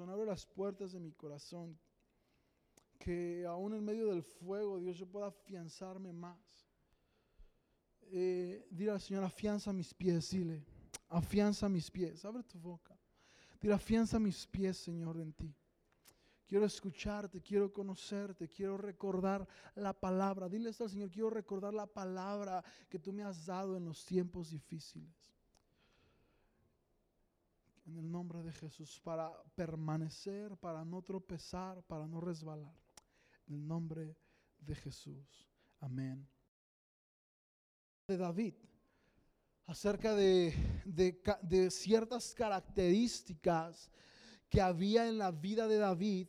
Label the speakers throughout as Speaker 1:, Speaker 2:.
Speaker 1: abre las puertas de mi corazón. Que aún en medio del fuego, Dios, yo pueda afianzarme más. Eh, dile al Señor, afianza mis pies, dile, afianza mis pies, abre tu boca. Dile, afianza mis pies, Señor, en ti. Quiero escucharte, quiero conocerte, quiero recordar la palabra. Dile esto al Señor, quiero recordar la palabra que tú me has dado en los tiempos difíciles. En el nombre de Jesús, para permanecer, para no tropezar, para no resbalar. En el nombre de Jesús. Amén. De David, acerca de, de, ciertas características que había en la vida de David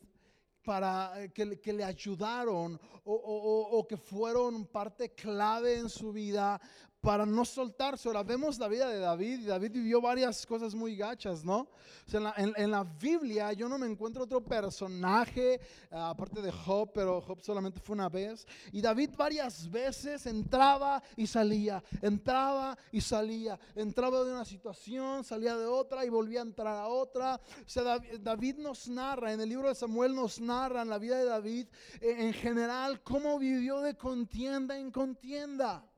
Speaker 1: para eh, que, que le ayudaron o, o, o, que fueron parte clave en su vida para no soltarse. Ahora vemos la vida de David David vivió varias cosas muy gachas, ¿no? O sea, en, la, en, en la Biblia yo no me encuentro otro personaje, uh, aparte de Job, pero Job solamente fue una vez. Y David varias veces entraba y salía, entraba y salía, entraba de una situación, salía de otra y volvía a entrar a otra. O sea, David, David nos narra, en el libro de Samuel nos narra en la vida de David eh, en general cómo vivió de contienda en contienda.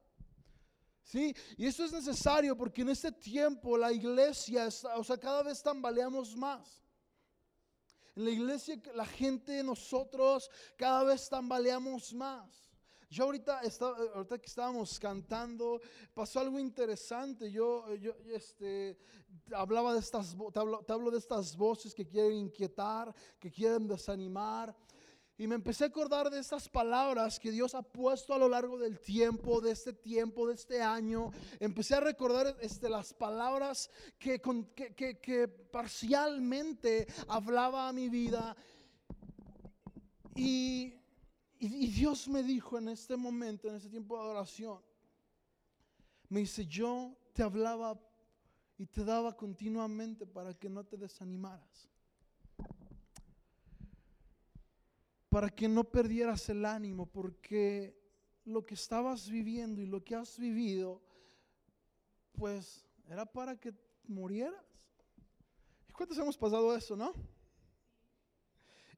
Speaker 1: ¿Sí? Y eso es necesario porque en este tiempo la iglesia, o sea, cada vez tambaleamos más. En la iglesia la gente, nosotros, cada vez tambaleamos más. Yo ahorita, ahorita que estábamos cantando, pasó algo interesante. Yo, yo este, hablaba de estas, te hablo de estas voces que quieren inquietar, que quieren desanimar. Y me empecé a acordar de estas palabras que Dios ha puesto a lo largo del tiempo, de este tiempo, de este año. Empecé a recordar este, las palabras que, que, que, parcialmente hablaba a mi vida. Y, y, y Dios me dijo en este momento, en este tiempo de adoración, me dice, yo te hablaba y te daba continuamente para que no te desanimaras. Para que no perdieras el ánimo, porque lo que estabas viviendo y lo que has vivido, pues era para que murieras. ¿Y cuántos hemos pasado eso, no?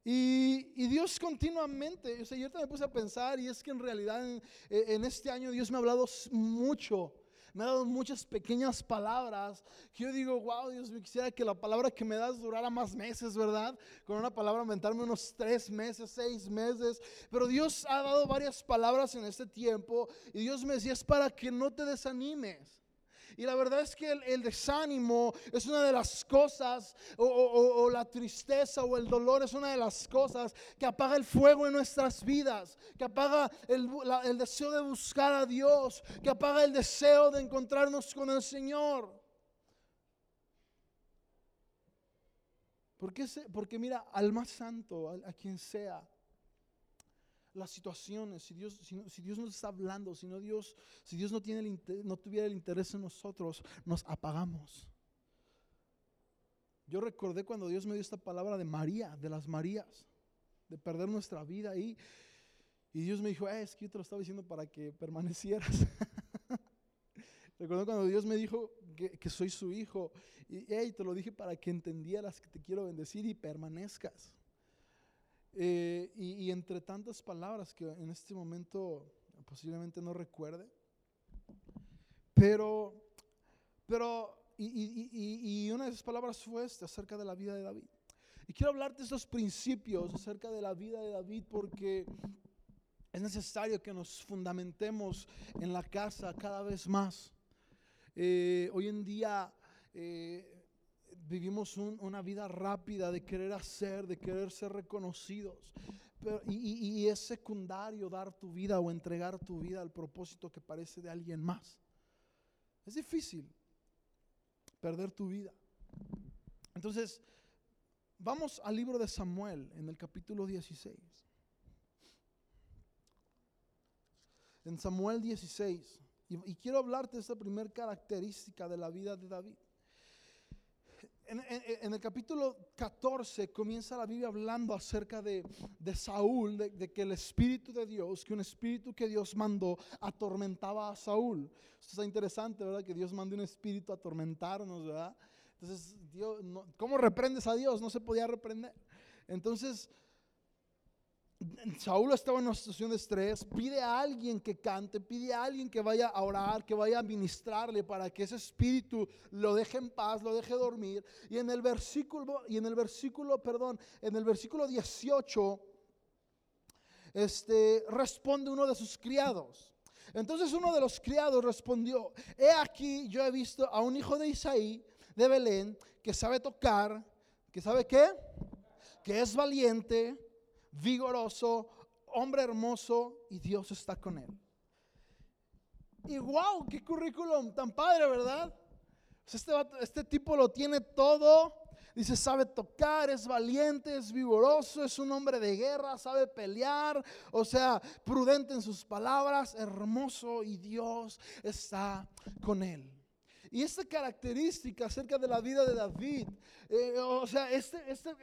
Speaker 1: Y, y, Dios continuamente, o yo me puse a pensar y es que en realidad en este año Dios me ha hablado mucho me ha dado muchas pequeñas palabras que yo digo, wow, Dios, me quisiera que la palabra que me das durara más meses, ¿verdad? Con una palabra aumentarme unos tres meses, seis meses. Pero Dios ha dado varias palabras en este tiempo y Dios me decía, es para que no te desanimes. Y la verdad es que el, desánimo es una de las cosas, o, la tristeza o el dolor es una de las cosas que apaga el fuego en nuestras vidas, que apaga el, deseo de buscar a Dios, que apaga el deseo de encontrarnos con el Señor. Porque, porque mira, al más santo, a quien sea, las situaciones, si Dios, si, si, Dios nos está hablando, si, no Dios, si Dios no, tiene el interés, no tuviera el interés en nosotros, nos apagamos. Yo recordé cuando Dios me dio esta palabra de María, de las Marías, de perder nuestra vida ahí. Y Dios me dijo, eh, es que yo te lo estaba diciendo para que permanecieras. Recuerdo cuando Dios me dijo que, que, soy su hijo. Y hey, te lo dije para que entendieras que te quiero bendecir y permanezcas. Eh, y, y, entre tantas palabras que en este momento posiblemente no recuerde, pero, pero, y, una de esas palabras fue esta, acerca de la vida de David. Y quiero hablarte de estos principios acerca de la vida de David porque es necesario que nos fundamentemos en la casa cada vez más. Eh, hoy en día... Eh, vivimos un, una vida rápida de querer hacer, de querer ser reconocidos. Y, es secundario dar tu vida o entregar tu vida al propósito que parece de alguien más. Es difícil perder tu vida. Entonces, vamos al libro de Samuel en el capítulo 16. En Samuel 16. Y, y quiero hablarte de esta primera característica de la vida de David en, el capítulo 14 comienza la Biblia hablando acerca de, Saúl, de, que el Espíritu de Dios, que un Espíritu que Dios mandó, atormentaba a Saúl. Esto está interesante, ¿verdad? Que Dios mande un Espíritu a atormentarnos, ¿verdad? Entonces, Dios, ¿cómo reprendes a Dios? No se podía reprender. Entonces, Saúl estaba en una situación de estrés, pide a alguien que cante, pide a alguien que vaya a orar, que vaya a ministrarle para que ese espíritu lo deje en paz, lo deje dormir. Y en el versículo, y en el versículo, perdón, en el versículo 18, este, responde uno de sus criados. Entonces uno de los criados respondió, he aquí yo he visto a un hijo de Isaí, de Belén, que sabe tocar, que sabe qué, que es valiente, vigoroso, hombre hermoso y Dios está con él. Y wow, qué currículum tan padre, ¿verdad? Este, este tipo lo tiene todo. Dice, sabe tocar, es valiente, es vigoroso, es un hombre de guerra, sabe pelear, o sea, prudente en sus palabras, hermoso y Dios está con él. Y esta característica acerca de la vida de David, eh, o sea, este, este,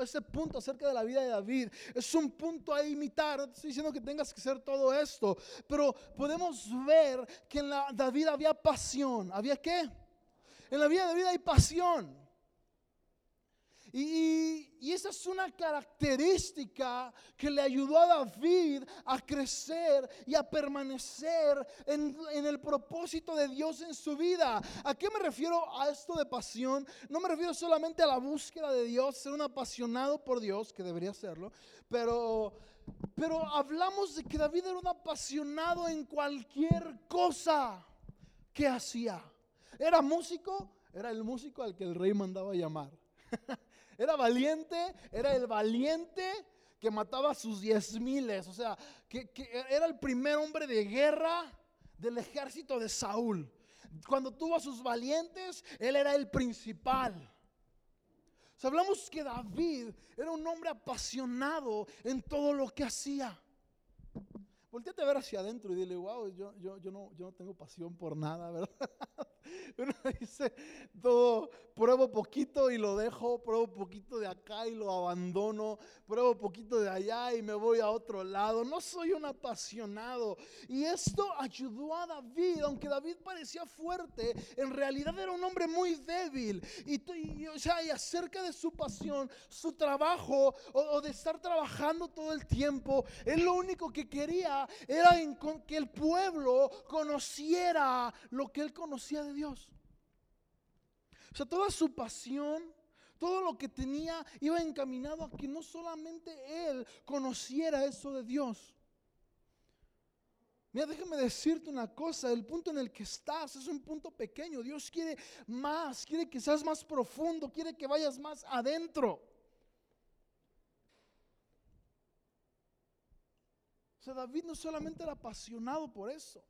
Speaker 1: este punto acerca de la vida de David es un punto a imitar. No estoy diciendo que tengas que hacer todo esto, pero podemos ver que en la David había pasión. ¿Había qué? En la vida de David hay pasión. Y, y- esa es una característica que le ayudó a David a crecer y a permanecer en, en el propósito de Dios en su vida. ¿A qué me refiero a esto de pasión? No me refiero solamente a la búsqueda de Dios, ser un apasionado por Dios, que debería serlo, pero, pero hablamos de que David era un apasionado en cualquier cosa que hacía. ¿Era músico? Era el músico al que el rey mandaba llamar. Era valiente, era el valiente que mataba a sus diez miles. O sea, que, era el primer hombre de guerra del ejército de Saúl. Cuando tuvo a sus valientes, él era el principal. O hablamos que David era un hombre apasionado en todo lo que hacía. Volteate a ver hacia adentro y dile, wow, yo, yo, no, yo no tengo pasión por nada, ¿verdad? Uno dice, todo, pruebo poquito y lo dejo, pruebo poquito de acá y lo abandono, pruebo poquito de allá y me voy a otro lado. No soy un apasionado. Y esto ayudó a David, aunque David parecía fuerte, en realidad era un hombre muy débil. Y, o sea, y acerca de su pasión, su trabajo o, de estar trabajando todo el tiempo, él lo único que quería era que el pueblo conociera lo que él conocía de Dios. O sea, toda su pasión, todo lo que tenía iba encaminado a que no solamente él conociera eso de Dios. Mira, déjame decirte una cosa, el punto en el que estás es un punto pequeño. Dios quiere más, quiere que seas más profundo, quiere que vayas más adentro. O sea, David no solamente era apasionado por eso.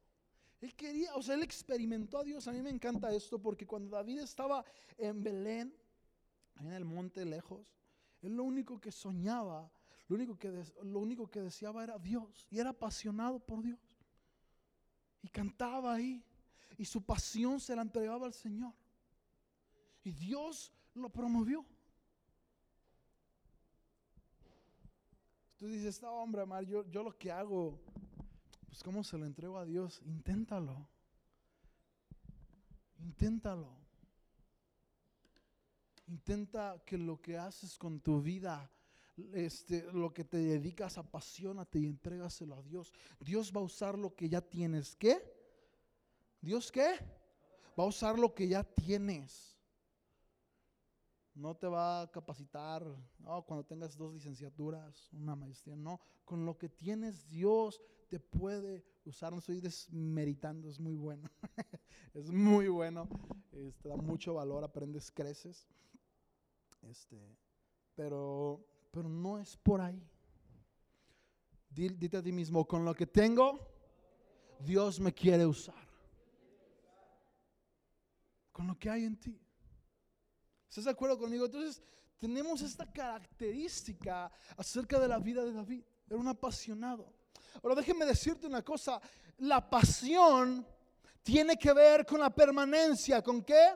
Speaker 1: Él quería, o sea, él experimentó a Dios. A mí me encanta esto porque cuando David estaba en Belén, en el monte lejos, él lo único que soñaba, lo único que, lo único que deseaba era Dios y era apasionado por Dios. Y cantaba ahí y su pasión se la entregaba al Señor. Y Dios lo promovió. Tú dices, no, hombre, Amar, yo, yo lo que hago, pues cómo se lo entrego a Dios. Inténtalo. Inténtalo. Intenta que lo que haces con tu vida, este, lo que te dedicas, apasionate y entrégaselo a Dios. Dios va a usar lo que ya tienes. ¿Qué? ¿Dios qué? Va a usar lo que ya tienes. No te va a capacitar no, cuando tengas dos licenciaturas, una maestría. No, con lo que tienes Dios te puede usar. No estoy desmeritando, es muy bueno. es muy bueno. Da mucho valor, aprendes, creces. Este, pero, pero no es por ahí. Di- Dite a ti mismo, con lo que tengo, Dios me quiere usar. Con lo que hay en ti. ¿Estás de acuerdo conmigo? Entonces, tenemos esta característica acerca de la vida de David. Era un apasionado. Ahora, déjeme decirte una cosa. La pasión tiene que ver con la permanencia. ¿Con qué?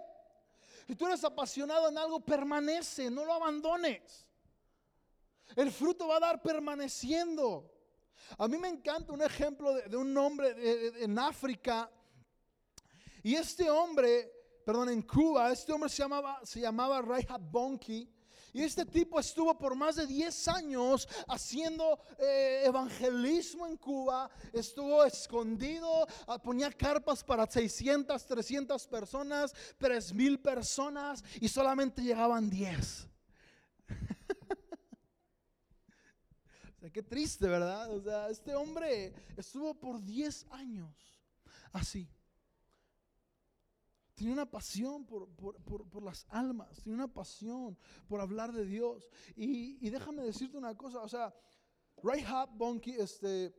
Speaker 1: Si tú eres apasionado en algo, permanece, no lo abandones. El fruto va a dar permaneciendo. A mí me encanta un ejemplo de, un hombre en África. Y este hombre perdón, en Cuba, este hombre se llamaba, se llamaba Reinhard. Y este tipo estuvo por más de 10 años haciendo eh, evangelismo en Cuba. Estuvo escondido, ah, ponía carpas para 600, 300 personas, 3000 personas y solamente llegaban 10. o sea, qué triste, ¿verdad? O sea, este hombre estuvo por 10 años así. Tenía una pasión por, las almas, tenía una pasión por hablar de Dios. Y, déjame decirte una cosa, o sea, Hub Bonky, este,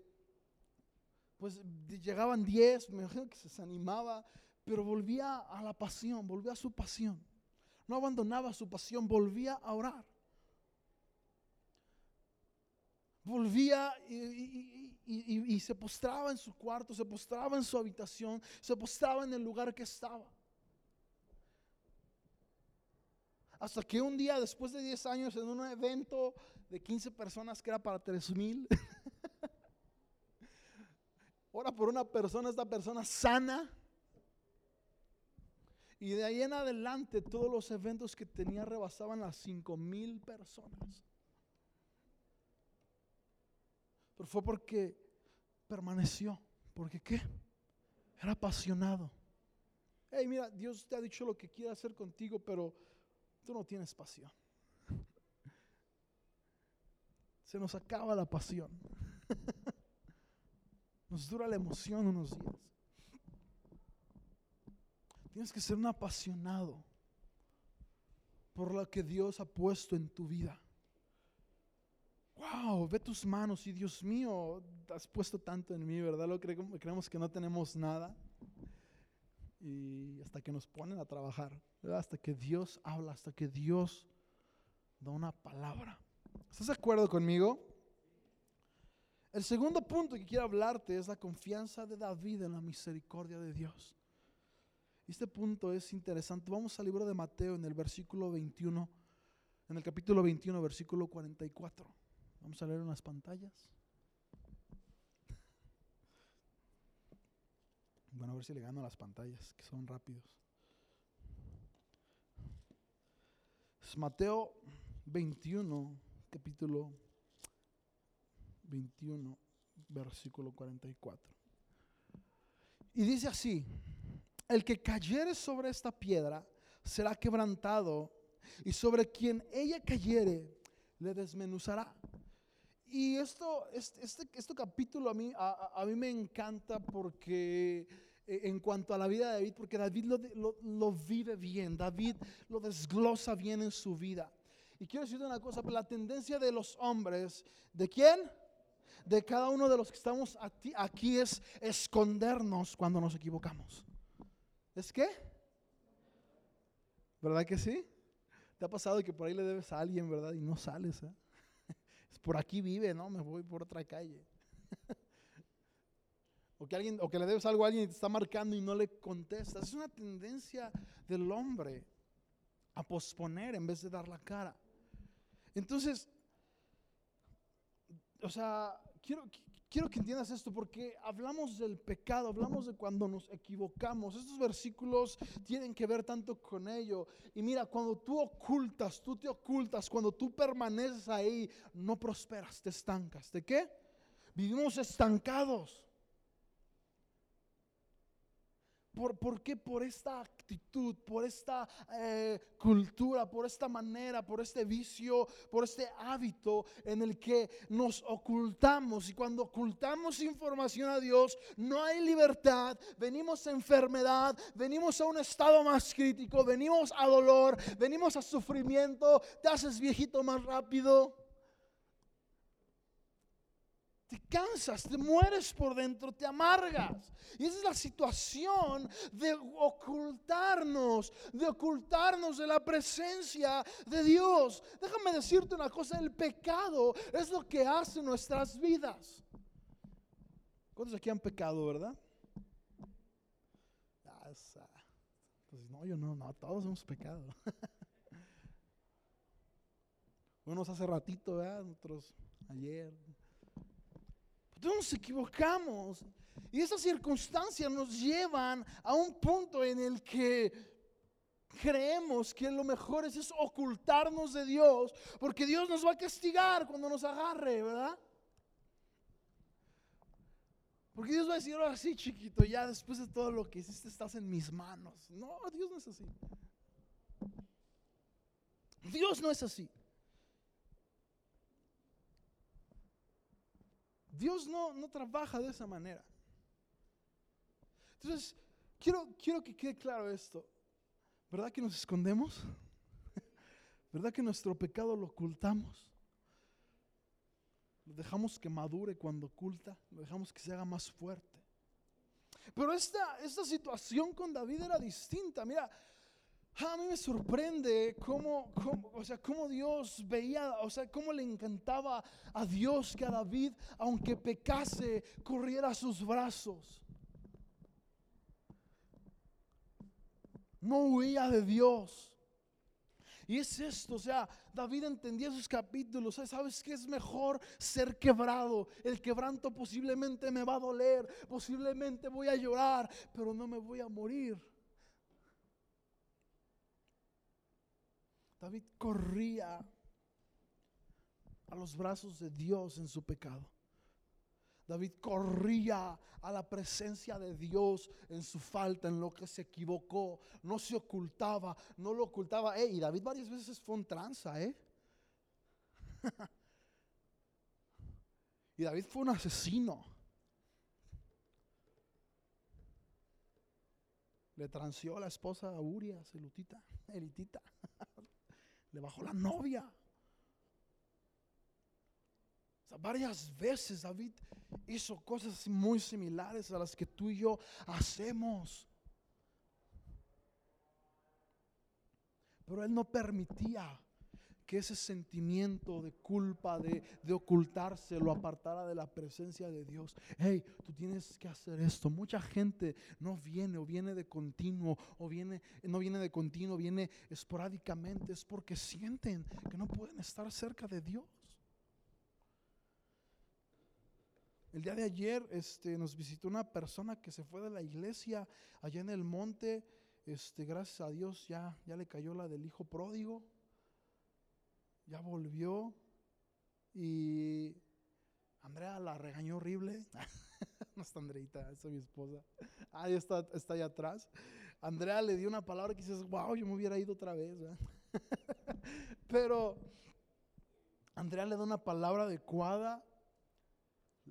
Speaker 1: pues llegaban 10, me imagino que se desanimaba, pero volvía a la pasión, volvía a su pasión. No abandonaba su pasión, volvía a orar. Volvía y se postraba en su cuarto, se postraba en su habitación, se postraba en el lugar que estaba. Hasta que un día, después de 10 años, en un evento de 15 personas que era para 3 mil, ora por una persona, esta persona sana. Y de ahí en adelante todos los eventos que tenía rebasaban las 5 mil personas. Pero fue porque permaneció. ¿Porque qué? Era apasionado. Hey, mira, Dios te ha dicho lo que quiere hacer contigo, pero tú no tienes pasión. Se nos acaba la pasión. Nos dura la emoción unos días. Tienes que ser un apasionado por lo que Dios ha puesto en tu vida. Wow, ve tus manos y Dios mío, has puesto tanto en mí, ¿verdad? Lo creemos, creemos que no tenemos nada y hasta que nos ponen a trabajar, hasta que Dios habla, hasta que Dios da una palabra. ¿Estás de acuerdo conmigo? El segundo punto que quiero hablarte es la confianza de David en la misericordia de Dios. Este punto es interesante. Vamos al libro de Mateo en el versículo 21, en el capítulo 21, versículo 44. Vamos a leer unas pantallas. Bueno, a ver si le gano las pantallas, que son rápidos. Mateo 21, capítulo 21, versículo 44. Y dice así, el que cayere sobre esta piedra será quebrantado, y sobre quien ella cayere le desmenuzará. Y esto, este, este, capítulo a mí, a mí me encanta porque eh, en cuanto a la vida de David, porque David lo, vive bien, David lo desglosa bien en su vida. Y quiero decirte una cosa, la tendencia de los hombres, ¿de quién? De cada uno de los que estamos aquí es escondernos cuando nos equivocamos. ¿Es qué? ¿Verdad que sí? ¿Te ha pasado que por ahí le debes a alguien, verdad? Y no sales, ¿eh? Es por aquí vive, ¿no? Me voy por otra calle. O que, alguien, o que le debes algo a alguien y te está marcando y no le contestas. Es una tendencia del hombre a posponer en vez de dar la cara. Entonces, o sea, quiero, quiero que entiendas esto porque hablamos del pecado, hablamos de cuando nos equivocamos. Estos versículos tienen que ver tanto con ello. Y mira, cuando tú ocultas, tú te ocultas, cuando tú permaneces ahí, no prosperas, te estancas. ¿De qué? Vivimos estancados. ¿Por, qué? Por esta actitud, por esta eh, cultura, por esta manera, por este vicio, por este hábito en el que nos ocultamos. Y cuando ocultamos información a Dios, no hay libertad, venimos a enfermedad, venimos a un estado más crítico, venimos a dolor, venimos a sufrimiento, te haces viejito más rápido. Te cansas, te mueres por dentro, te amargas. Y esa es la situación de ocultarnos, de ocultarnos de la presencia de Dios. Déjame decirte una cosa, el pecado es lo que hace nuestras vidas. ¿Cuántos aquí han pecado, verdad? Pues no, yo no, no, todos hemos pecado. Unos hace ratito, ¿verdad? Ayer. Todos nos equivocamos. Y esas circunstancias nos llevan a un punto en el que creemos que lo mejor es, es ocultarnos de Dios, porque Dios nos va a castigar cuando nos agarre, ¿verdad? Porque Dios va a decir, ahora sí, chiquito, ya después de todo lo que hiciste estás en mis manos. No, Dios no es así. Dios no es así. Dios no, no trabaja de esa manera. Entonces, quiero, quiero que quede claro esto. ¿Verdad que nos escondemos? ¿Verdad que nuestro pecado lo ocultamos? Lo dejamos que madure cuando oculta, lo dejamos que se haga más fuerte. Pero esta, esta situación con David era distinta. Mira, a mí me sorprende cómo, o sea, cómo Dios veía, o sea, cómo le encantaba a Dios que a David, aunque pecase, corriera a sus brazos. No huía de Dios. Y es esto, o sea, David entendía esos capítulos, ¿sabes qué es mejor ser quebrado? El quebranto posiblemente me va a doler, posiblemente voy a llorar, pero no me voy a morir. David corría a los brazos de Dios en su pecado. David corría a la presencia de Dios en su falta, en lo que se equivocó. No se ocultaba, no lo ocultaba. y David varias veces fue un tranza, ¿eh? y David fue un asesino. Le transió a la esposa a Urias, elitita, elitita. Le bajó la novia. varias veces David hizo cosas muy similares a las que tú y yo hacemos. Pero él no permitía que ese sentimiento de culpa, de, de, ocultarse, lo apartara de la presencia de Dios. Hey, tú tienes que hacer esto. Mucha gente no viene o viene de continuo o viene, no viene de continuo, viene esporádicamente. Es porque sienten que no pueden estar cerca de Dios. El día de ayer este, nos visitó una persona que se fue de la iglesia allá en el monte. Este, gracias a Dios ya, ya le cayó la del hijo pródigo ya volvió y Andrea la regañó horrible. no está Andreita, es mi esposa. Ahí está, está allá atrás. Andrea le dio una palabra que dices, wow, yo me hubiera ido otra vez. Pero Andrea le da una palabra adecuada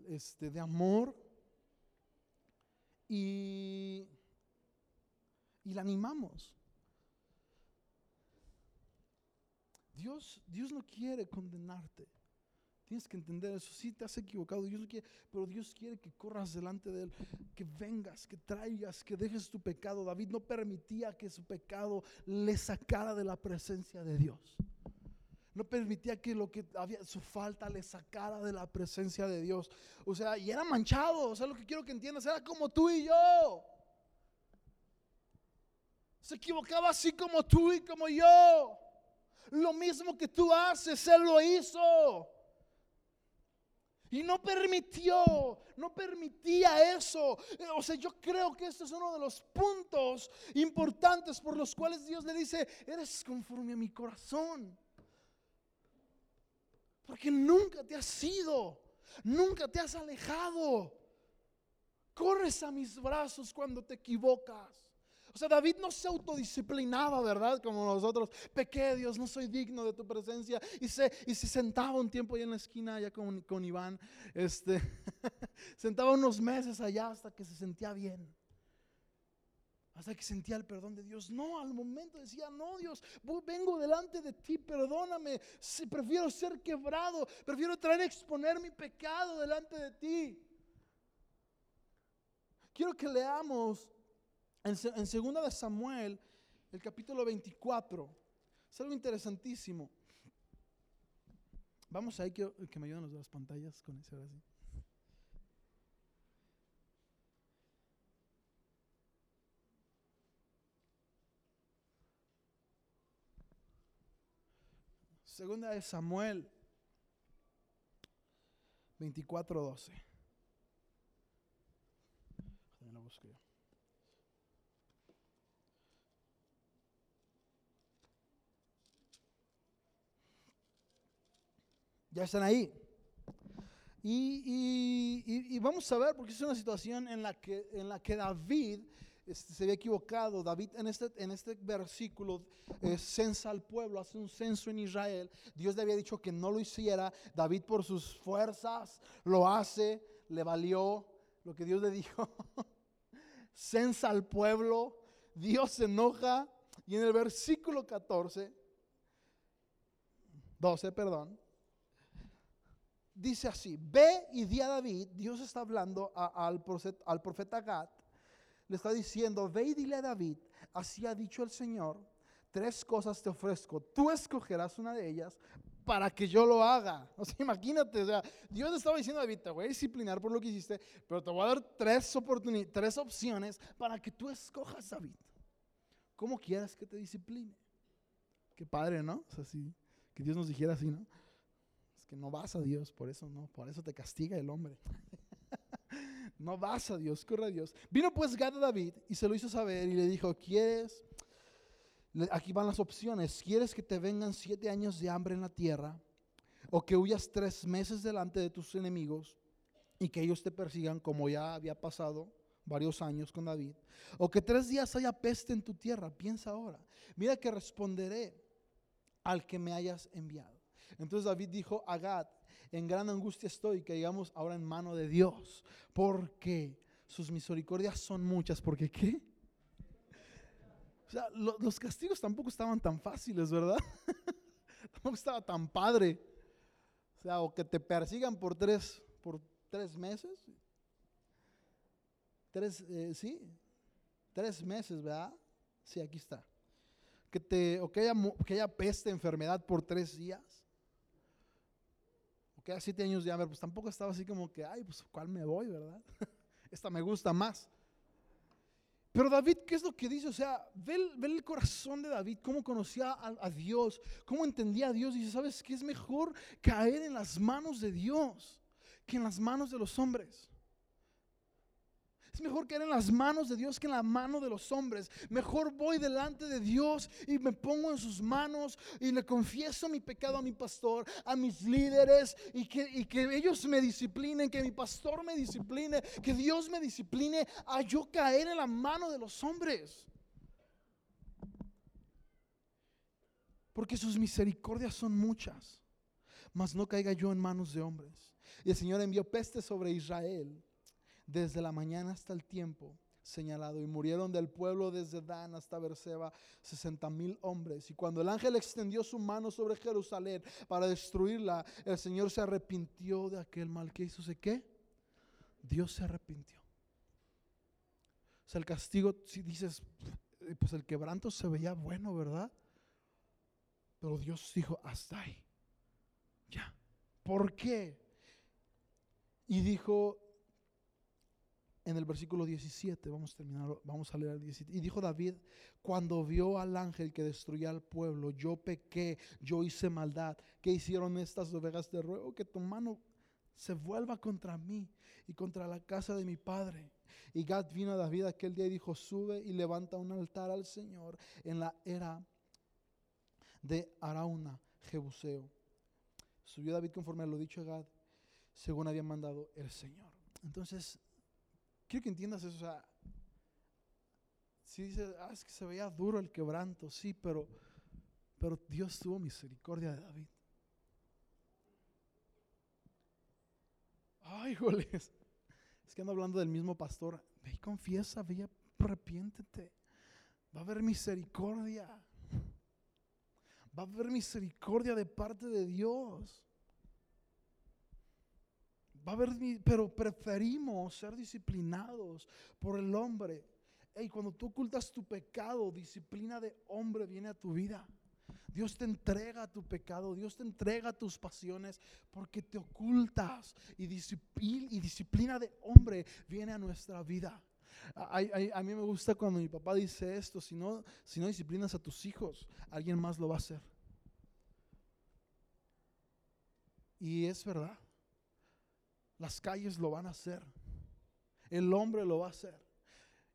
Speaker 1: este, de amor y, y la animamos. Dios, Dios no quiere condenarte. Tienes que entender eso. Si te has equivocado, Dios no quiere, pero Dios quiere que corras delante de Él, que vengas, que traigas, que dejes tu pecado. David no permitía que su pecado le sacara de la presencia de Dios. No permitía que lo que había, su falta le sacara de la presencia de Dios. O sea, y era manchado. O sea, lo que quiero que entiendas, era como tú y yo. Se equivocaba así como tú y como yo. Lo mismo que tú haces, Él lo hizo. Y no permitió, no permitía eso. O sea, yo creo que este es uno de los puntos importantes por los cuales Dios le dice, eres conforme a mi corazón. Porque nunca te has ido, nunca te has alejado. Corres a mis brazos cuando te equivocas. O sea, David no se autodisciplinaba, ¿verdad? Como nosotros. Pequé, Dios, no soy digno de tu presencia. Y se, y se sentaba un tiempo allá en la esquina, allá con, con Iván. Este, sentaba unos meses allá hasta que se sentía bien. Hasta que sentía el perdón de Dios. No, al momento decía, no, Dios, vengo delante de ti, perdóname. Si prefiero ser quebrado, prefiero traer a exponer mi pecado delante de ti. Quiero que leamos en, segunda de Samuel, el capítulo 24, es algo interesantísimo. Vamos ahí que, que me ayuden los de las pantallas con ese ahora Segunda de Samuel 24:12. Déjame lo busco Ya están ahí. Y, vamos a ver, porque es una situación en la que, en la que David este, se había equivocado. David en este, en este versículo eh, censa al pueblo, hace un censo en Israel. Dios le había dicho que no lo hiciera. David por sus fuerzas lo hace, le valió lo que Dios le dijo. censa al pueblo, Dios se enoja. Y en el versículo 14, 12, perdón, dice así, ve y di a David, Dios está hablando al, profeta, al Gad, le está diciendo, ve y dile a David, así ha dicho el Señor, tres cosas te ofrezco, tú escogerás una de ellas para que yo lo haga. O sea, imagínate, o sea, Dios estaba diciendo a David, te voy a disciplinar por lo que hiciste, pero te voy a dar tres oportunidades, tres opciones para que tú escojas, David. ¿Cómo quieras que te discipline? Qué padre, ¿no? O sea, sí, que Dios nos dijera así, ¿no? Que no vas a Dios, por eso no, por eso te castiga el hombre. no vas a Dios, corre Dios. Vino pues Gad a David y se lo hizo saber y le dijo, ¿quieres? Aquí van las opciones. ¿Quieres que te vengan siete años de hambre en la tierra? ¿O que huyas tres meses delante de tus enemigos y que ellos te persigan como ya había pasado varios años con David? ¿O que tres días haya peste en tu tierra? Piensa ahora. Mira que responderé al que me hayas enviado. Entonces David dijo a Gad, en gran angustia estoy, que digamos ahora en mano de Dios, porque sus misericordias son muchas, porque ¿qué? O sea, lo- los castigos tampoco estaban tan fáciles, ¿verdad? tampoco estaba tan padre. O sea, o que te persigan por tres, por tres meses. Tres, eh, sí, tres meses, ¿verdad? Sí, aquí está que, te, o que, que haya peste, enfermedad por tres días, o que haya siete años de hambre, pues tampoco estaba así como que, ay, pues cuál me voy, ¿verdad? Esta me gusta más. Pero David, ¿qué es lo que dice? O sea, ve ve el corazón de David, cómo conocía a, a Dios, cómo entendía a Dios. Dice, ¿sabes qué? Es mejor caer en las manos de Dios que en las manos de los hombres. Es mejor caer en las manos de Dios que en la mano de los hombres. Mejor voy delante de Dios y me pongo en sus manos y le confieso mi pecado a mi pastor, a mis líderes y que, y que ellos me disciplinen, que mi pastor me discipline, que Dios me discipline a yo caer en la mano de los hombres. Porque sus misericordias son muchas, mas no caiga yo en manos de hombres. Y el Señor envió peste sobre Israel desde la mañana hasta el tiempo señalado y murieron del pueblo desde Dan hasta Berseba sesenta mil hombres y cuando el ángel extendió su mano sobre Jerusalén para destruirla el Señor se arrepintió de aquel mal que hizo ¿sé qué? Dios se arrepintió o sea el castigo si dices pues el quebranto se veía bueno ¿verdad? pero Dios dijo hasta ahí ya ¿por qué? y dijo en el versículo 17, vamos a terminar, vamos a leer el 17. Y dijo David, cuando vio al ángel que destruía al pueblo, yo pequé, yo hice maldad. ¿Qué hicieron estas ovejas de ruego? Que tu mano se vuelva contra mí y contra la casa de mi padre. Y Gad vino a David aquel día y dijo, sube y levanta un altar al Señor en la era de Arauna, Jebuseo. Subió David conforme a lo dicho a Gad, según había mandado el Señor. Entonces, quiero que entiendas eso. O sea, si dices, ah, es que se veía duro el quebranto, sí, pero, pero Dios tuvo misericordia de David. Ay, joles. Es que ando hablando del mismo pastor. Ve y confiesa, ve y arrepiéntete. Va a haber misericordia. Va a haber misericordia de parte de Dios. Va a haber, pero preferimos ser disciplinados por el hombre. Y cuando tú ocultas tu pecado, disciplina de hombre viene a tu vida. Dios te entrega tu pecado, Dios te entrega tus pasiones porque te ocultas y, discipli- y disciplina de hombre viene a nuestra vida. A, a- a mí me gusta cuando mi papá dice esto, si no, si no disciplinas a tus hijos, alguien más lo va a hacer. Y es verdad. Las calles lo van a hacer. El hombre lo va a hacer.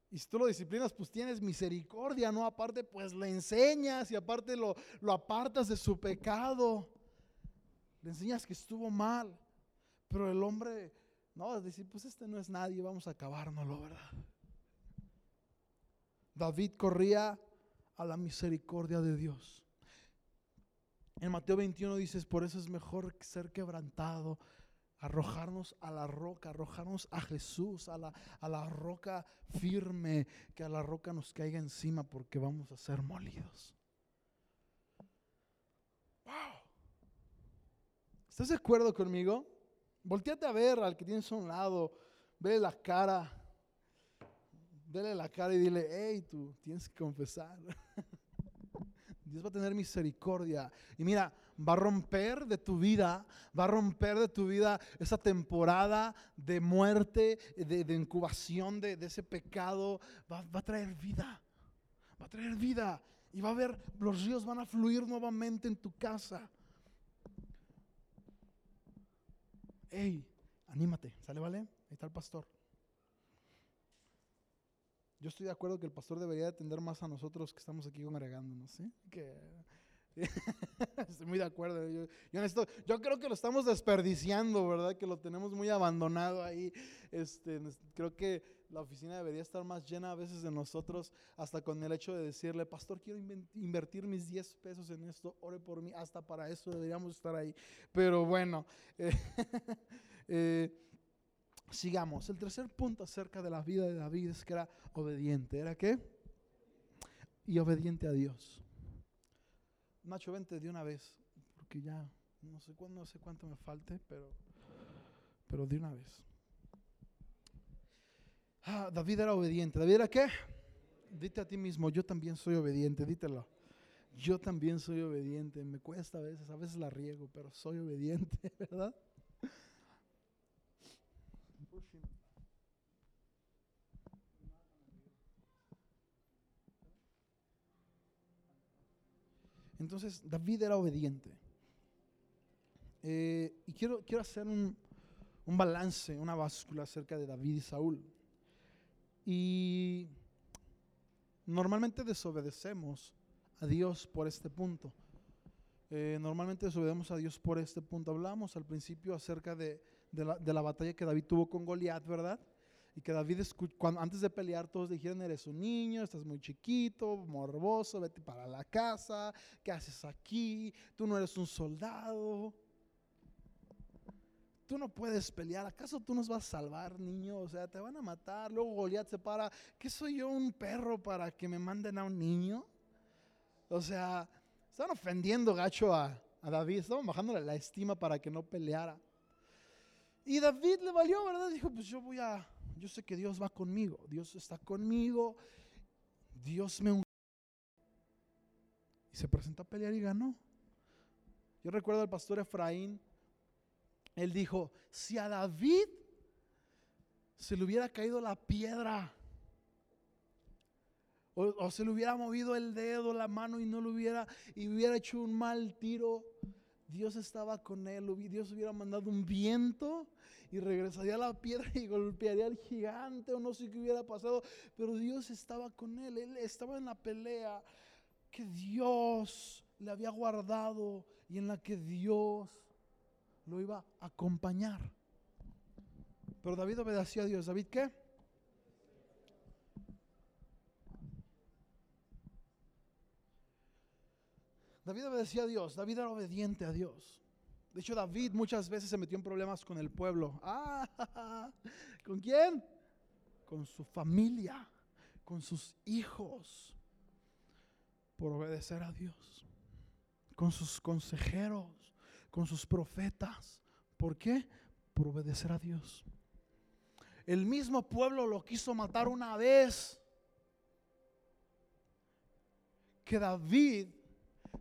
Speaker 1: Y si tú lo disciplinas, pues tienes misericordia, ¿no? Aparte, pues le enseñas y aparte lo, lo apartas de su pecado. Le enseñas que estuvo mal. Pero el hombre, no, decir, pues este no es nadie, vamos a acabárnoslo, ¿verdad? David corría a la misericordia de Dios. En Mateo 21 dices, por eso es mejor ser quebrantado, arrojarnos a la roca, arrojarnos a Jesús, a la, a la roca firme, que a la roca nos caiga encima porque vamos a ser molidos. ¿Estás de acuerdo conmigo? Volteate a ver al que tienes a un lado, vele la cara, vele la cara y dile, hey, tú tienes que confesar. Dios va a tener misericordia. Y mira, va a romper de tu vida, va a romper de tu vida esa temporada de muerte, de, incubación de, ese pecado. Va, a traer vida, va a traer vida. Y va a ver, los ríos van a fluir nuevamente en tu casa. hey, anímate, ¿sale, vale? Ahí está el pastor. Yo estoy de acuerdo que el pastor debería atender más a nosotros que estamos aquí congregándonos, ¿sí? Estoy muy de acuerdo. Yo, yo, creo que lo estamos desperdiciando, ¿verdad? Que lo tenemos muy abandonado ahí. Este, creo que la oficina debería estar más llena a veces de nosotros, hasta con el hecho de decirle, pastor, quiero invertir mis 10 pesos en esto, ore por mí, hasta para eso deberíamos estar ahí. Pero bueno, eh, eh, sigamos. El tercer punto acerca de la vida de David es que era obediente. ¿Era qué? Y obediente a Dios. Nacho, vente de una vez, porque ya no sé, cuánto me falte, pero, pero de una vez. Ah, David era obediente. ¿David era qué? Dite a ti mismo, yo también soy obediente, dítelo. Yo también soy obediente. Me cuesta a veces, a veces la riego, pero soy obediente, ¿verdad? Entonces, David era obediente. Eh, y quiero, quiero hacer un, un balance, una báscula acerca de David y Saúl. Y normalmente desobedecemos a Dios por este punto. Eh, normalmente desobedecemos a Dios por este punto. Hablamos al principio acerca de, la, batalla que David tuvo con Goliat, ¿verdad? Y que David, cuando, antes de pelear, todos dijeron, eres un niño, estás muy chiquito, morboso, vete para la casa, ¿qué haces aquí? Tú no eres un soldado tú no puedes pelear, ¿acaso tú nos vas a salvar, niño? O sea, te van a matar. Luego Goliat se para, ¿qué soy yo un perro para que me manden a un niño? O sea, estaban ofendiendo gacho a, David, estaban bajándole la estima para que no peleara. Y David le valió, ¿verdad? Dijo, pues yo voy a, yo sé que Dios va conmigo, Dios está conmigo, Dios me... Y se presentó a pelear y ganó. Yo recuerdo al pastor Efraín, él dijo, si a David se le hubiera caído la piedra, o, se le hubiera movido el dedo, la mano y no lo hubiera, y hubiera hecho un mal tiro, Dios estaba con él, Dios hubiera mandado un viento y regresaría a la piedra y golpearía al gigante o no sé qué hubiera pasado, pero Dios estaba con él, él estaba en la pelea que Dios le había guardado y en la que Dios lo iba a acompañar. Pero David obedeció a Dios. ¿David qué? David obedecía a Dios, David era obediente a Dios. De hecho, David muchas veces se metió en problemas con el pueblo. Ah, ¿Con quién? Con su familia, con sus hijos, por obedecer a Dios, con sus consejeros con sus profetas. ¿Por qué? Por obedecer a Dios. El mismo pueblo lo quiso matar una vez. Que David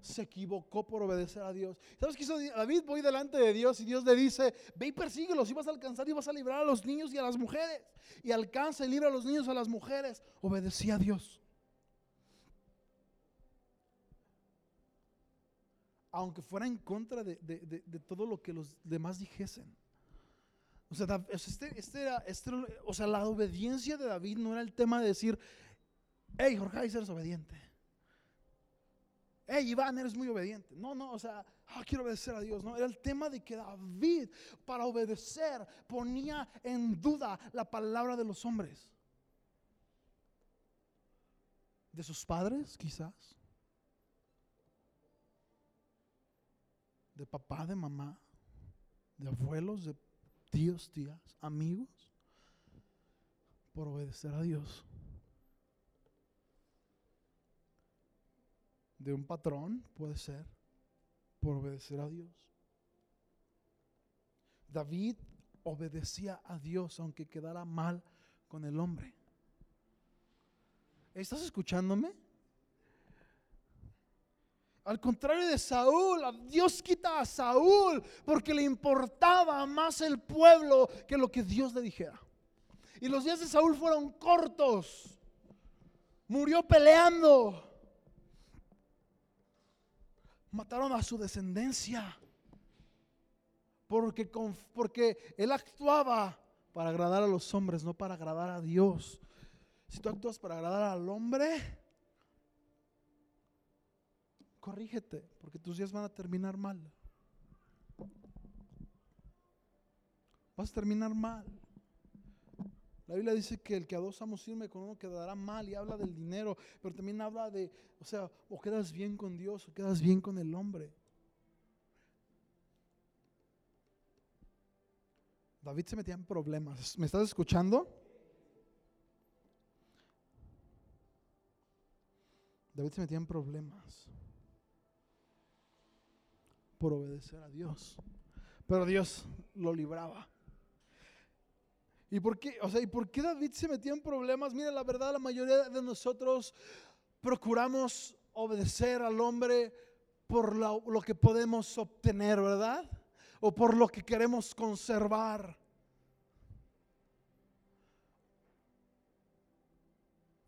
Speaker 1: se equivocó por obedecer a Dios. ¿Sabes qué hizo David? Voy delante de Dios y Dios le dice, ve y persíguelos y vas a alcanzar y vas a librar a los niños y a las mujeres. Y alcanza y libra a los niños y a las mujeres. Obedecía a Dios. aunque fuera en contra de, todo lo que los demás dijesen. O sea, este, este este o sea, la obediencia de David no era el tema de decir, hey, Jorge, eres obediente. Hey Iván, eres muy obediente. No, no, o sea, ah, quiero obedecer a Dios. No, era el tema de que David, para obedecer, ponía en duda la palabra de los hombres. De sus padres, quizás. De papá, de mamá, de abuelos, de tíos, tías, amigos. Por obedecer a Dios. De un patrón, puede ser, por obedecer a Dios. David obedecía a Dios aunque quedara mal con el hombre. ¿Estás escuchándome? Al contrario de Saúl, Dios quita a Saúl porque le importaba más el pueblo que lo que Dios le dijera. Y los días de Saúl fueron cortos. Murió peleando mataron a su descendencia. Porque, él actuaba para agradar a los hombres, no para agradar a Dios. Si tú actúas para agradar al hombre, corrígete, porque tus días van a terminar mal. Vas a terminar mal. La Biblia dice que el que a dos amos sirve con uno quedará mal y habla del dinero, pero también habla de, o sea, o quedas bien con Dios o quedas bien con el hombre. David se metía en problemas. ¿Me estás escuchando? David se metía en problemas por obedecer a Dios. Pero Dios lo libraba. ¿Y por qué? O sea, ¿y por qué David se metió en problemas? Mira, la verdad, la mayoría de nosotros procuramos obedecer al hombre por lo, lo que podemos obtener, ¿verdad? O por lo que queremos conservar.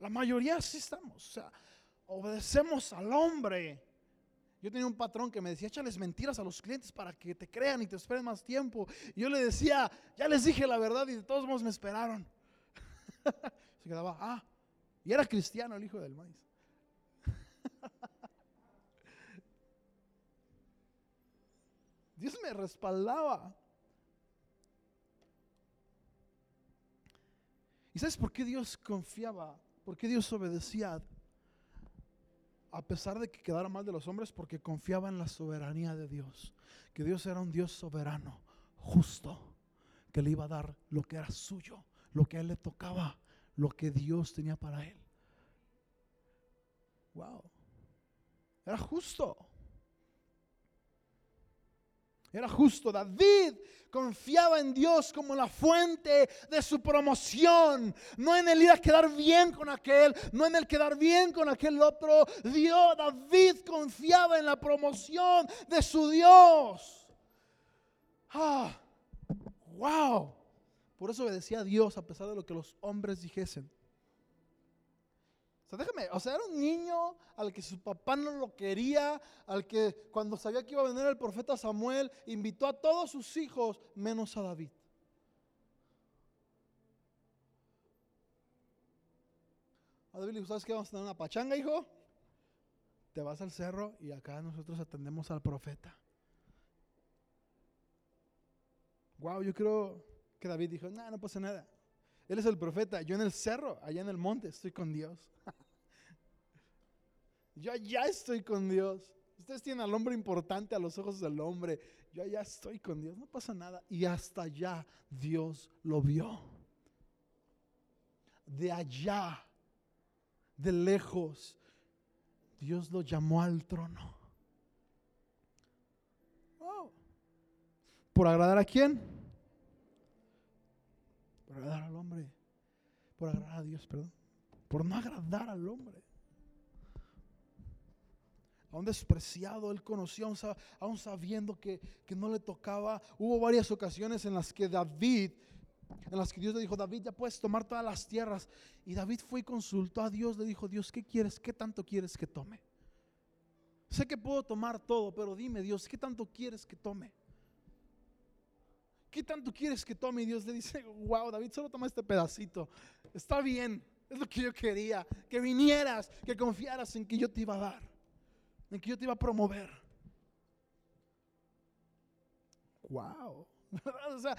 Speaker 1: La mayoría sí estamos, o sea, obedecemos al hombre yo tenía un patrón que me decía, échales mentiras a los clientes para que te crean y te esperen más tiempo. Y yo le decía, ya les dije la verdad y de todos modos me esperaron. Se quedaba, ah, y era cristiano el hijo del maíz. Dios me respaldaba. ¿Y sabes por qué Dios confiaba? ¿Por qué Dios obedecía a pesar de que quedara mal de los hombres, porque confiaba en la soberanía de Dios, que Dios era un Dios soberano, justo, que le iba a dar lo que era suyo, lo que a él le tocaba, lo que Dios tenía para él. Wow. Era justo. Era justo. David confiaba en Dios como la fuente de su promoción. No en el ir a quedar bien con aquel, no en el quedar bien con aquel otro. Dios, David confiaba en la promoción de su Dios. Ah, wow. Por eso obedecía a Dios a pesar de lo que los hombres dijesen déjame, o sea, era un niño al que su papá no lo quería, al que cuando sabía que iba a venir el profeta Samuel, invitó a todos sus hijos menos a David. A David le dijo, ¿sabes qué? Vamos a tener una pachanga, hijo. Te vas al cerro y acá nosotros atendemos al profeta. Wow, yo creo que David dijo, no, no pasa nada. Él es el profeta. Yo en el cerro, allá en el monte, estoy con Dios. Yo ya estoy con Dios. Ustedes tienen al hombre importante a los ojos del hombre. Yo ya estoy con Dios. No pasa nada. Y hasta allá Dios lo vio. De allá, de lejos, Dios lo llamó al trono. ¿Por agradar a quién? Por agradar al hombre. Por agradar a Dios, perdón. Por no agradar al hombre un despreciado, él conocía, aún sabiendo que, que no le tocaba. Hubo varias ocasiones en las que David, en las que Dios le dijo, David, ya puedes tomar todas las tierras. Y David fue y consultó a Dios, le dijo, Dios, ¿qué quieres? ¿Qué tanto quieres que tome? Sé que puedo tomar todo, pero dime, Dios, ¿qué tanto quieres que tome? ¿Qué tanto quieres que tome? Y Dios le dice, wow, David, solo toma este pedacito. Está bien, es lo que yo quería, que vinieras, que confiaras en que yo te iba a dar. en que yo te iba a promover. Wow. O sea,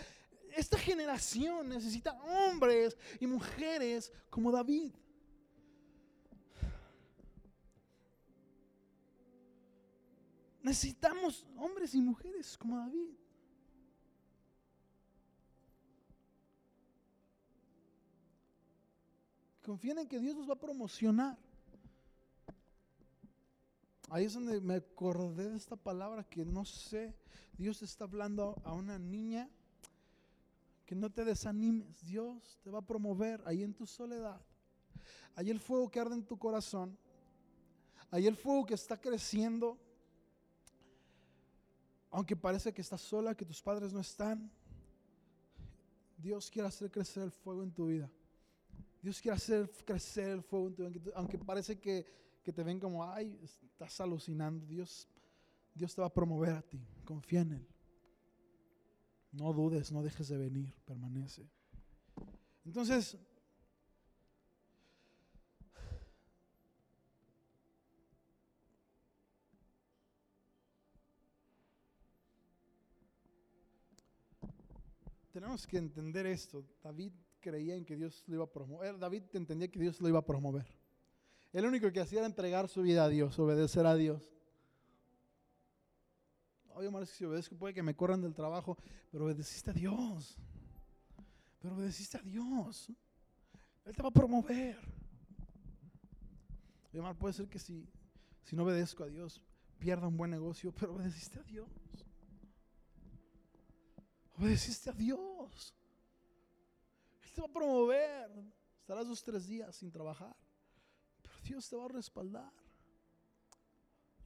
Speaker 1: esta generación necesita hombres y mujeres como David. Necesitamos hombres y mujeres como David. Confíen en que Dios los va a promocionar. Ahí es donde me acordé de esta palabra que no sé. Dios está hablando a una niña que no te desanimes. Dios te va a promover ahí en tu soledad. Ahí el fuego que arde en tu corazón. Ahí el fuego que está creciendo. Aunque parece que estás sola, que tus padres no están. Dios quiere hacer crecer el fuego en tu vida. Dios quiere hacer crecer el fuego en tu vida. Aunque parece que, que te ven como, ay, estás alucinando. Dios, Dios te va a promover a ti. Confía en Él. No dudes, no dejes de venir, permanece. Entonces, tenemos que entender esto. David creía en que Dios lo iba a promover. David entendía que Dios lo iba a promover. El único que hacía era entregar su vida a Dios, obedecer a Dios. Oye, Omar, si obedezco puede que me corran del trabajo, pero obedeciste a Dios. Pero obedeciste a Dios. Él te va a promover. Oye, Omar, puede ser que si, si no obedezco a Dios pierda un buen negocio, pero obedeciste a Dios. Obedeciste a Dios. Te va a promover. Estarás dos, tres días sin trabajar. Pero Dios te va a respaldar.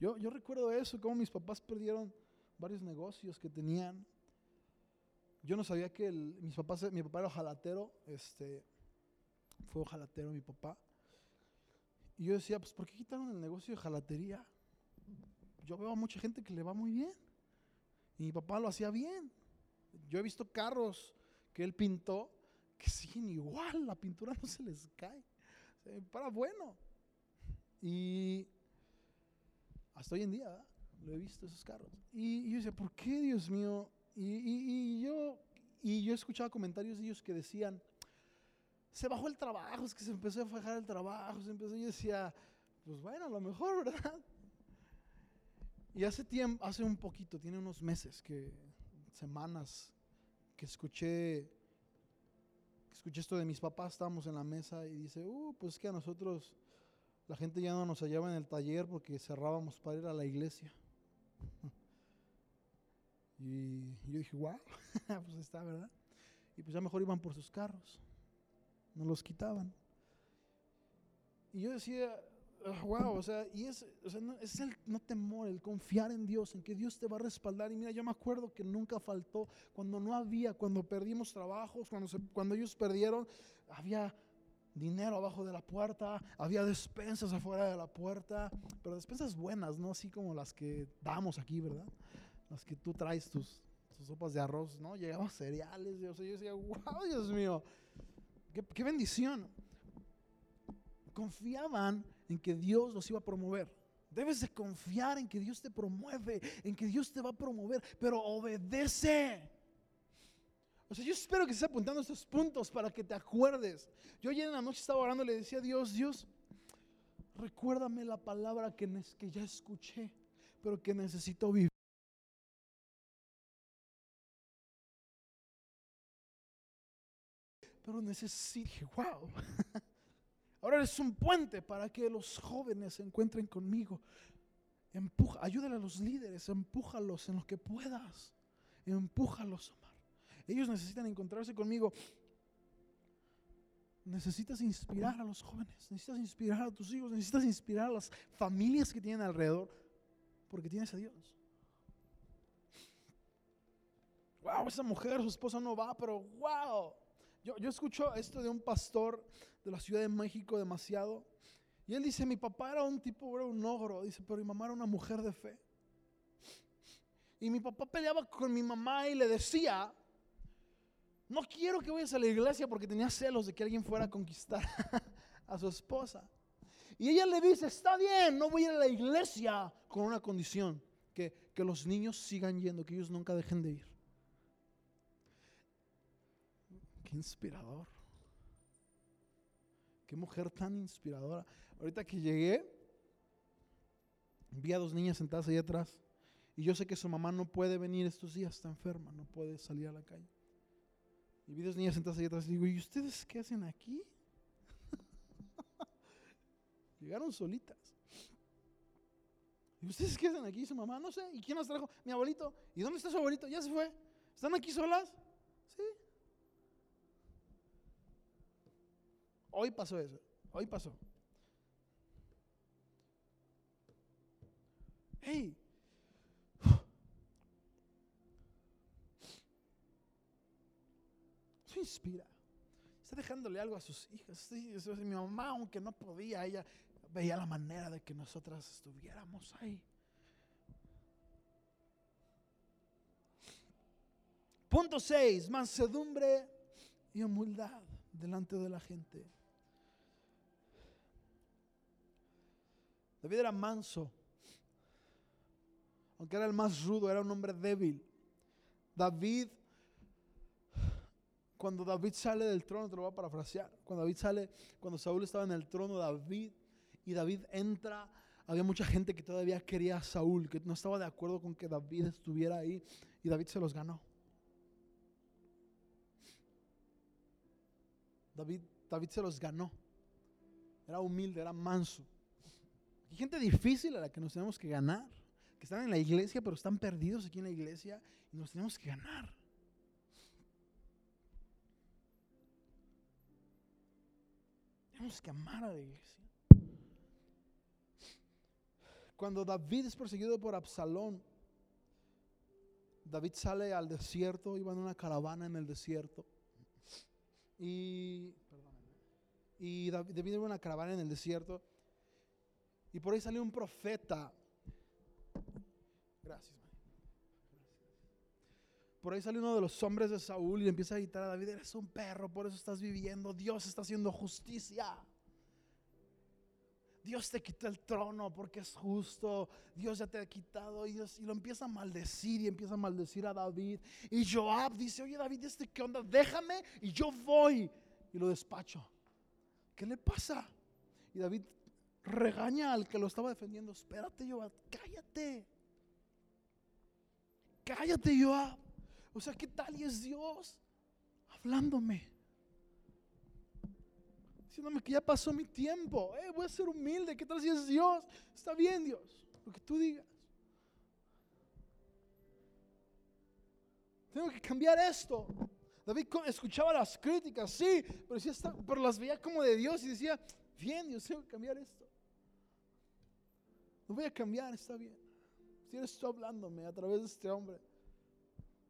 Speaker 1: Yo, yo recuerdo eso, como mis papás perdieron varios negocios que tenían. Yo no sabía que mis papás, mi papá era jalatero, este, fue jalatero mi papá. Y yo decía, pues ¿por qué quitaron el negocio de jalatería? Yo veo a mucha gente que le va muy bien. Y mi papá lo hacía bien. Yo he visto carros que él pintó que siguen igual, la pintura no se les cae. para bueno. Y hasta hoy en día, lo he visto esos carros. Y, yo decía, ¿por qué, Dios mío? Y, yo, y yo escuchaba comentarios de ellos que decían, se bajó el trabajo, es que se empezó a bajar el trabajo, se empezó, y yo decía, pues bueno, a lo mejor, ¿verdad? Y hace tiempo, hace un poquito, tiene unos meses, que semanas, que escuché, escuché esto de mis papás, estábamos en la mesa y dice, uh, pues que a nosotros la gente ya no nos hallaba en el taller porque cerrábamos para ir a la iglesia. Y yo dije, wow, pues está, ¿verdad? Y pues ya mejor iban por sus carros, no los quitaban. Y yo decía, wow, o sea, y es, o sea, no, es el no temor, el confiar en Dios, en que Dios te va a respaldar. Y mira, yo me acuerdo que nunca faltó, cuando no había, cuando perdimos trabajos, cuando, cuando ellos perdieron, había dinero abajo de la puerta, había despensas afuera de la puerta, pero despensas buenas, no así como las que damos aquí, ¿verdad? Las que tú traes tus, sopas de arroz, ¿no? Llegaban cereales, yo decía, wow, Dios mío, qué, qué bendición. Confiaban en que Dios los iba a promover. Debes de confiar en que Dios te promueve, en que Dios te va a promover, pero obedece. O sea, yo espero que estés apuntando estos puntos para que te acuerdes. Yo ayer en la noche estaba orando y le decía a Dios, Dios, recuérdame la palabra que, que ya escuché, pero que necesito vivir. Pero necesito, wow. Ahora eres un puente para que los jóvenes se encuentren conmigo. Empuja, ayúdale a los líderes, empújalos en lo que puedas. Empújalos, Omar. Ellos necesitan encontrarse conmigo. Necesitas inspirar a los jóvenes, necesitas inspirar a tus hijos, necesitas inspirar a las familias que tienen alrededor, porque tienes a Dios. Wow, esa mujer, su esposa no va, pero wow. Yo, yo escucho esto de un pastor de la Ciudad de México demasiado. Y él dice, mi papá era un tipo, era un ogro. Dice, pero mi mamá era una mujer de fe. Y mi papá peleaba con mi mamá y le decía, no quiero que vayas a la iglesia porque tenía celos de que alguien fuera a conquistar a su esposa. Y ella le dice, está bien, no voy a ir a la iglesia con una condición, que, que los niños sigan yendo, que ellos nunca dejen de ir. Qué inspirador. Qué mujer tan inspiradora. Ahorita que llegué, vi a dos niñas sentadas ahí atrás. Y yo sé que su mamá no puede venir estos días, está enferma, no puede salir a la calle. Y vi dos niñas sentadas ahí atrás y digo, ¿y ustedes qué hacen aquí? Llegaron solitas. ¿Y ustedes qué hacen aquí? Su mamá, no sé. ¿Y quién las trajo? Mi abuelito. ¿Y dónde está su abuelito? Ya se fue. ¿Están aquí solas? Sí. Hoy pasó eso. Hoy pasó. Hey. Eso inspira. Está dejándole algo a sus hijas. Mi mamá, aunque no podía, ella veía la manera de que nosotras estuviéramos ahí. Punto 6, mansedumbre y humildad delante de la gente. David era manso, aunque era el más rudo, era un hombre débil. David, cuando David sale del trono, te lo voy a parafrasear, cuando David sale, cuando Saúl estaba en el trono, David, y David entra, había mucha gente que todavía quería a Saúl, que no estaba de acuerdo con que David estuviera ahí, y David se los ganó. David, David se los ganó. Era humilde, era manso. Hay gente difícil a la que nos tenemos que ganar, que están en la iglesia, pero están perdidos aquí en la iglesia y nos tenemos que ganar. Tenemos que amar a la iglesia. Cuando David es perseguido por Absalón, David sale al desierto, iba en una caravana en el desierto. Y, y David iba en una caravana en el desierto. Y por ahí salió un profeta. Gracias, man. Por ahí salió uno de los hombres de Saúl y empieza a gritar a David, eres un perro, por eso estás viviendo. Dios está haciendo justicia. Dios te quitó el trono porque es justo. Dios ya te ha quitado. Y, y lo empieza a maldecir y empieza a maldecir a David. Y Joab dice, oye David, ¿este qué onda? Déjame y yo voy. Y lo despacho. ¿Qué le pasa? Y David regaña al que lo estaba defendiendo. Espérate, Joab, cállate. Cállate, Joab. O sea, ¿qué tal y es Dios hablándome? Diciéndome que ya pasó mi tiempo. Eh, voy a ser humilde. ¿Qué tal si es Dios? Está bien, Dios. Lo que tú digas. Tengo que cambiar esto. David escuchaba las críticas, sí, pero, pero las veía como de Dios y decía, bien, Dios, tengo que cambiar esto. No voy a cambiar, está bien. Si eres tú hablándome a través de este hombre,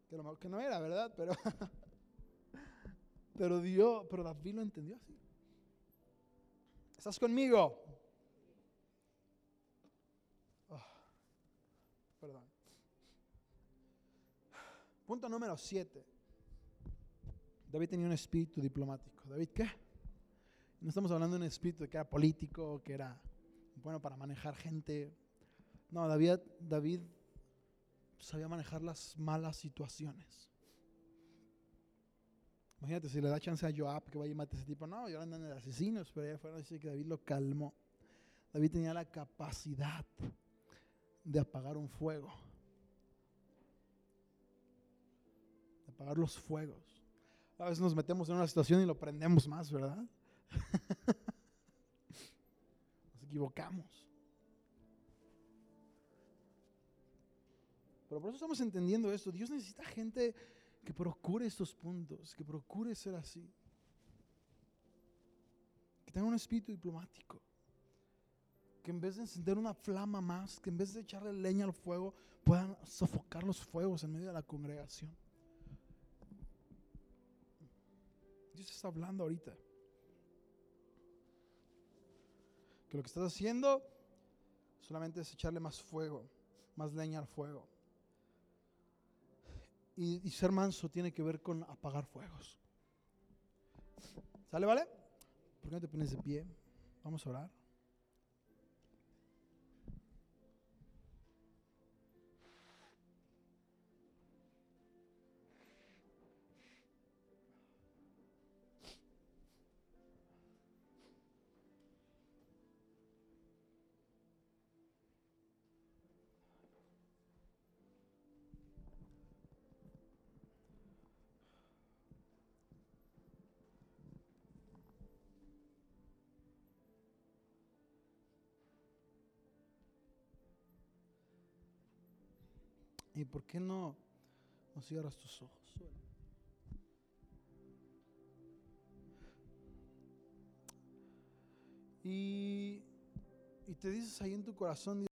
Speaker 1: que no, que no era, ¿verdad? Pero, pero Dios, pero David lo entendió así. ¿Estás conmigo? Oh, perdón. Punto número 7. David tenía un espíritu diplomático. ¿David qué? No estamos hablando de un espíritu que era político, que era bueno para manejar gente. No, David, David sabía manejar las malas situaciones. Imagínate si le da chance a Joab que vaya y mate a ese tipo. No, yo andan de asesinos, pero allá afuera dice que David lo calmó. David tenía la capacidad de apagar un fuego. De apagar los fuegos. A veces nos metemos en una situación y lo prendemos más, ¿verdad? equivocamos. Pero por eso estamos entendiendo esto. Dios necesita gente que procure estos puntos, que procure ser así. Que tenga un espíritu diplomático. Que en vez de encender una flama más, que en vez de echarle leña al fuego, puedan sofocar los fuegos en medio de la congregación. Dios está hablando ahorita. Que lo que estás haciendo solamente es echarle más fuego, más leña al fuego. Y, ser manso tiene que ver con apagar fuegos. ¿Sale, vale? ¿Por qué no te pones de pie? Vamos a orar. ¿Y por qué no, no cierras tus ojos? Y, y te dices ahí en tu corazón,